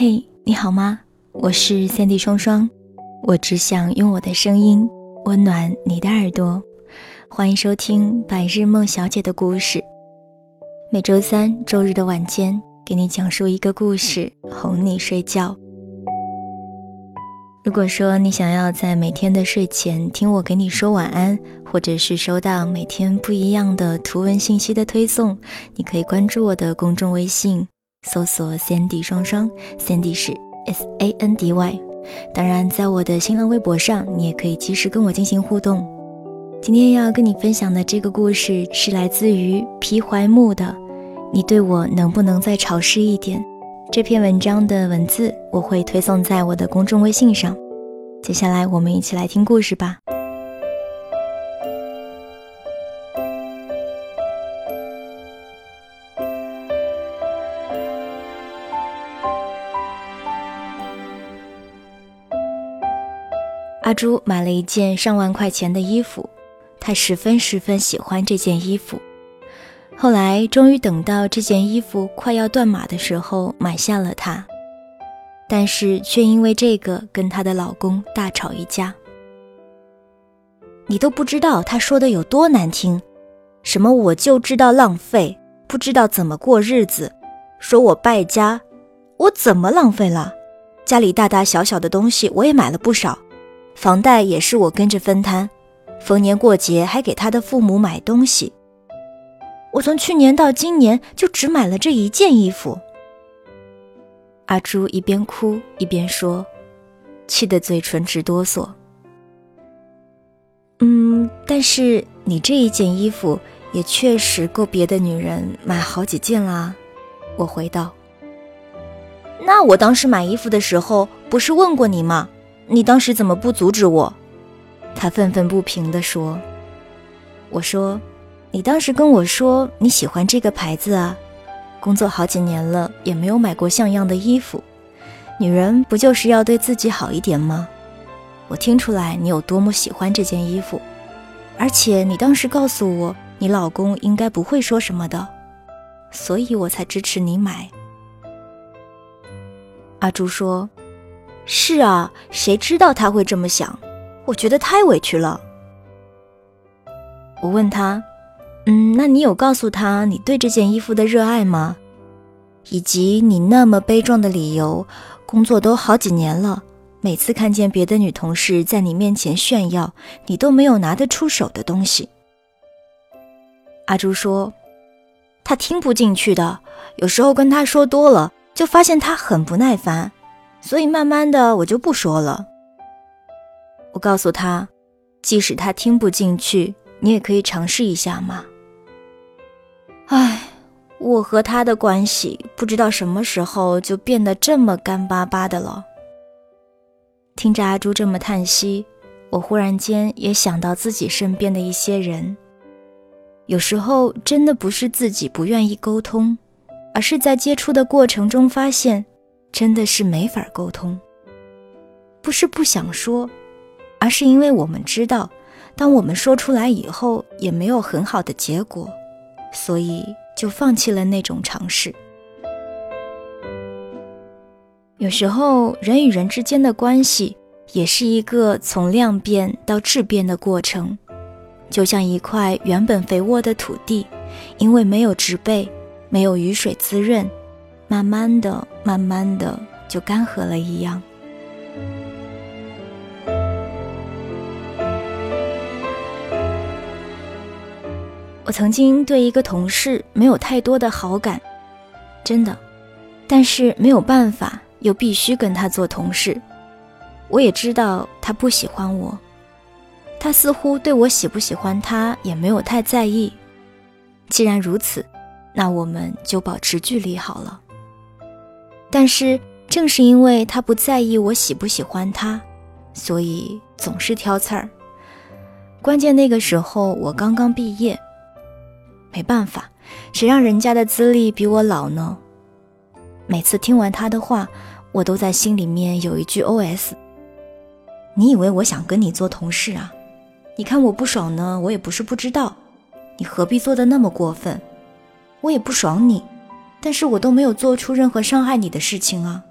嘿，你好吗？我是三 D 双双，我只想用我的声音温暖你的耳朵。欢迎收听白日梦小姐的故事。每周三、周日的晚间，给你讲述一个故事，哄你睡觉。如果说你想要在每天的睡前听我给你说晚安，或者是收到每天不一样的图文信息的推送，你可以关注我的公众微信。搜索 Sandy 双双，Sandy 是 S A N D Y。当然，在我的新浪微博上，你也可以及时跟我进行互动。今天要跟你分享的这个故事是来自于皮怀木的。你对我能不能再潮湿一点？这篇文章的文字我会推送在我的公众微信上。接下来，我们一起来听故事吧。阿朱买了一件上万块钱的衣服，她十分十分喜欢这件衣服。后来终于等到这件衣服快要断码的时候，买下了它，但是却因为这个跟她的老公大吵一架。你都不知道他说的有多难听，什么我就知道浪费，不知道怎么过日子，说我败家，我怎么浪费了？家里大大小小的东西我也买了不少。房贷也是我跟着分摊，逢年过节还给他的父母买东西。我从去年到今年就只买了这一件衣服。阿朱一边哭一边说，气得嘴唇直哆嗦。嗯，但是你这一件衣服也确实够别的女人买好几件啦。我回道。那我当时买衣服的时候不是问过你吗？你当时怎么不阻止我？他愤愤不平地说：“我说，你当时跟我说你喜欢这个牌子啊，工作好几年了也没有买过像样的衣服，女人不就是要对自己好一点吗？我听出来你有多么喜欢这件衣服，而且你当时告诉我你老公应该不会说什么的，所以我才支持你买。”阿朱说。是啊，谁知道他会这么想？我觉得太委屈了。我问他：“嗯，那你有告诉他你对这件衣服的热爱吗？以及你那么悲壮的理由？工作都好几年了，每次看见别的女同事在你面前炫耀，你都没有拿得出手的东西。”阿朱说：“他听不进去的，有时候跟他说多了，就发现他很不耐烦。”所以慢慢的，我就不说了。我告诉他，即使他听不进去，你也可以尝试一下嘛。唉，我和他的关系不知道什么时候就变得这么干巴巴的了。听着阿朱这么叹息，我忽然间也想到自己身边的一些人，有时候真的不是自己不愿意沟通，而是在接触的过程中发现。真的是没法沟通，不是不想说，而是因为我们知道，当我们说出来以后也没有很好的结果，所以就放弃了那种尝试。有时候人与人之间的关系也是一个从量变到质变的过程，就像一块原本肥沃的土地，因为没有植被，没有雨水滋润。慢慢的，慢慢的就干涸了一样。我曾经对一个同事没有太多的好感，真的，但是没有办法，又必须跟他做同事。我也知道他不喜欢我，他似乎对我喜不喜欢他也没有太在意。既然如此，那我们就保持距离好了。但是正是因为他不在意我喜不喜欢他，所以总是挑刺儿。关键那个时候我刚刚毕业，没办法，谁让人家的资历比我老呢？每次听完他的话，我都在心里面有一句 OS：你以为我想跟你做同事啊？你看我不爽呢，我也不是不知道，你何必做的那么过分？我也不爽你。但是我都没有做出任何伤害你的事情啊。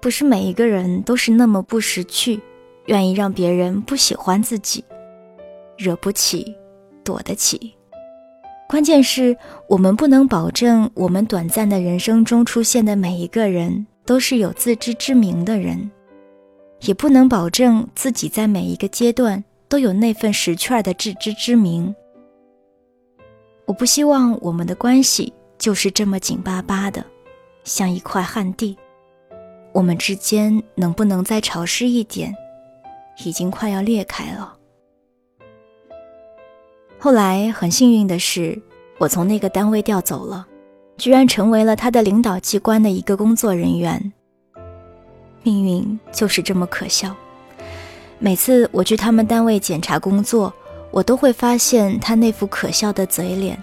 不是每一个人都是那么不识趣愿意让别人不喜欢自己惹不起躲得起。关键是我们不能保证我们短暂的人生中出现的每一个人都是有自知之明的人也不能保证自己在每一个阶段都有那份识趣儿的自知之明。我不希望我们的关系就是这么紧巴巴的，像一块旱地。我们之间能不能再潮湿一点？已经快要裂开了。后来很幸运的是，我从那个单位调走了，居然成为了他的领导机关的一个工作人员。命运就是这么可笑。每次我去他们单位检查工作。我都会发现他那副可笑的嘴脸。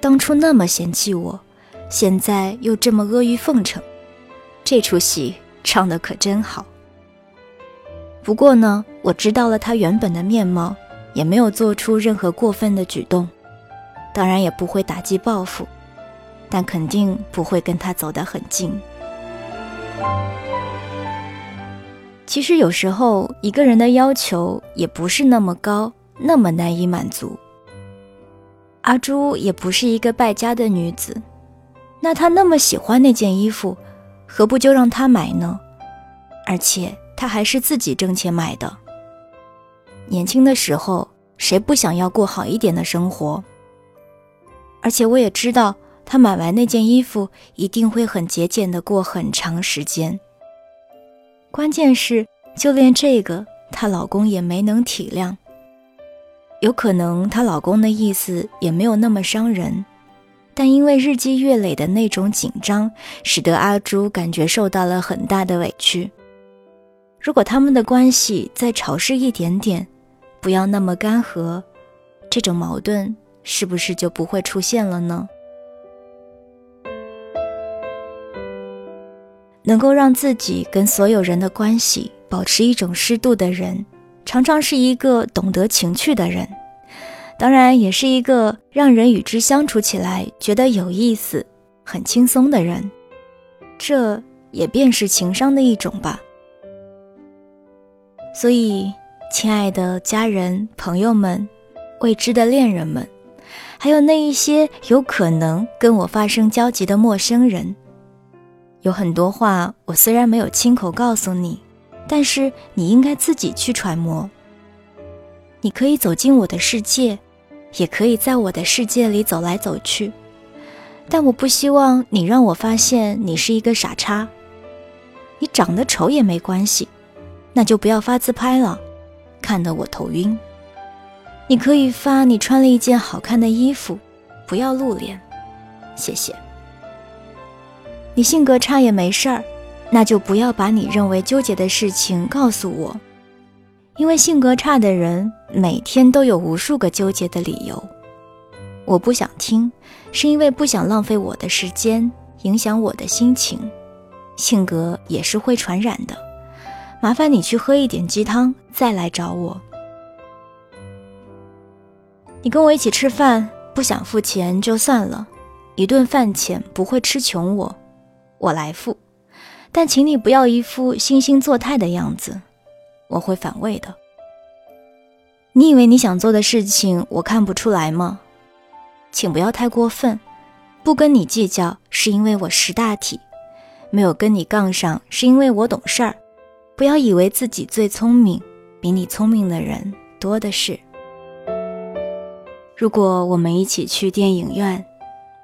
当初那么嫌弃我，现在又这么阿谀奉承，这出戏唱得可真好。不过呢，我知道了他原本的面貌，也没有做出任何过分的举动，当然也不会打击报复，但肯定不会跟他走得很近。其实有时候一个人的要求也不是那么高，那么难以满足。阿朱也不是一个败家的女子，那她那么喜欢那件衣服，何不就让她买呢？而且她还是自己挣钱买的。年轻的时候，谁不想要过好一点的生活？而且我也知道，她买完那件衣服，一定会很节俭的过很长时间。关键是，就连这个，她老公也没能体谅。有可能她老公的意思也没有那么伤人，但因为日积月累的那种紧张，使得阿朱感觉受到了很大的委屈。如果他们的关系再潮湿一点点，不要那么干涸，这种矛盾是不是就不会出现了呢？能够让自己跟所有人的关系保持一种适度的人，常常是一个懂得情趣的人，当然也是一个让人与之相处起来觉得有意思、很轻松的人。这也便是情商的一种吧。所以，亲爱的家人、朋友们、未知的恋人们，还有那一些有可能跟我发生交集的陌生人。有很多话，我虽然没有亲口告诉你，但是你应该自己去揣摩。你可以走进我的世界，也可以在我的世界里走来走去，但我不希望你让我发现你是一个傻叉。你长得丑也没关系，那就不要发自拍了，看得我头晕。你可以发你穿了一件好看的衣服，不要露脸，谢谢。你性格差也没事儿，那就不要把你认为纠结的事情告诉我，因为性格差的人每天都有无数个纠结的理由。我不想听，是因为不想浪费我的时间，影响我的心情。性格也是会传染的，麻烦你去喝一点鸡汤，再来找我。你跟我一起吃饭，不想付钱就算了，一顿饭钱不会吃穷我。我来付，但请你不要一副惺惺作态的样子，我会反胃的。你以为你想做的事情我看不出来吗？请不要太过分，不跟你计较是因为我识大体，没有跟你杠上是因为我懂事儿。不要以为自己最聪明，比你聪明的人多的是。如果我们一起去电影院，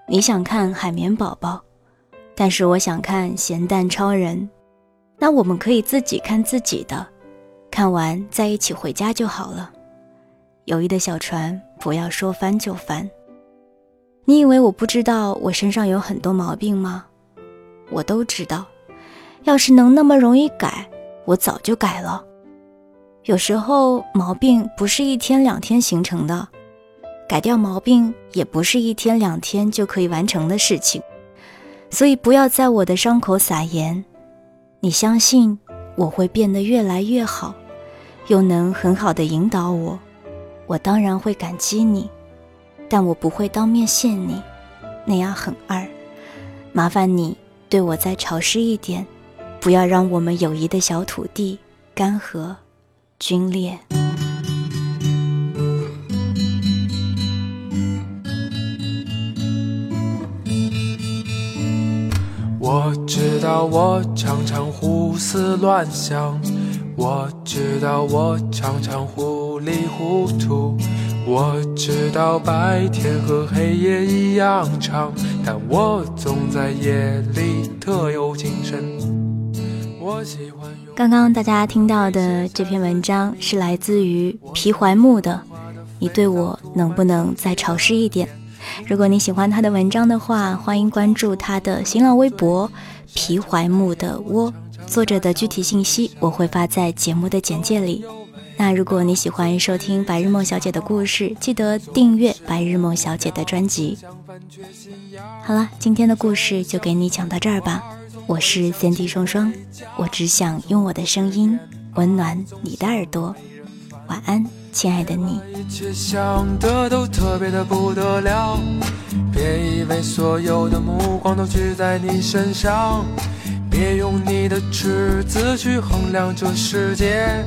你想看《海绵宝宝》。但是我想看《咸蛋超人》，那我们可以自己看自己的，看完再一起回家就好了。友谊的小船不要说翻就翻。你以为我不知道我身上有很多毛病吗？我都知道。要是能那么容易改，我早就改了。有时候毛病不是一天两天形成的，改掉毛病也不是一天两天就可以完成的事情。所以不要在我的伤口撒盐，你相信我会变得越来越好，又能很好的引导我，我当然会感激你，但我不会当面谢你，那样很二。麻烦你对我再潮湿一点，不要让我们友谊的小土地干涸、皲裂。我知道我常常胡思乱想，我知道我常常糊里糊涂，我知道白天和黑夜一样长，但我总在夜里特有精神。我喜欢。刚刚大家听到的这篇文章是来自于皮怀木的，你对我能不能再潮湿一点？如果你喜欢他的文章的话，欢迎关注他的新浪微博“皮怀木的窝”，作者的具体信息我会发在节目的简介里。那如果你喜欢收听白日梦小姐的故事，记得订阅白日梦小姐的专辑。好了，今天的故事就给你讲到这儿吧。我是三 D 双双，我只想用我的声音温暖你的耳朵。晚安。亲爱的你。一切想的都特别的不得了别以为所有的目光都聚在你身上别用你的尺子去衡量这世界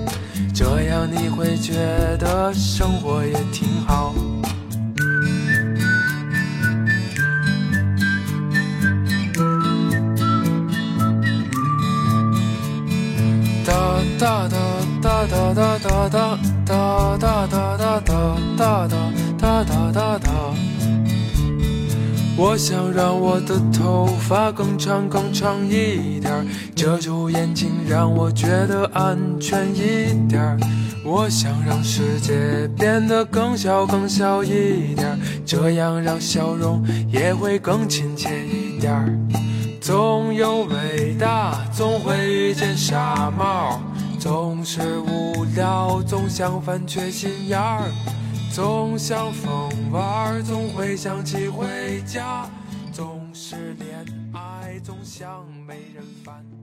这样你会觉得生活也挺好。哒哒哒哒哒哒哒哒哒哒哒哒哒哒哒哒哒哒哒。我想让我的头发更长更长一点，遮住眼睛让我觉得安全一点。我想让世界变得更小更小一点，这样让笑容也会更亲切一点。总有伟大，总会遇见傻帽。总是无聊，总想翻缺心眼儿，总想疯玩儿，总会想起回家，总是恋爱，总想没人烦。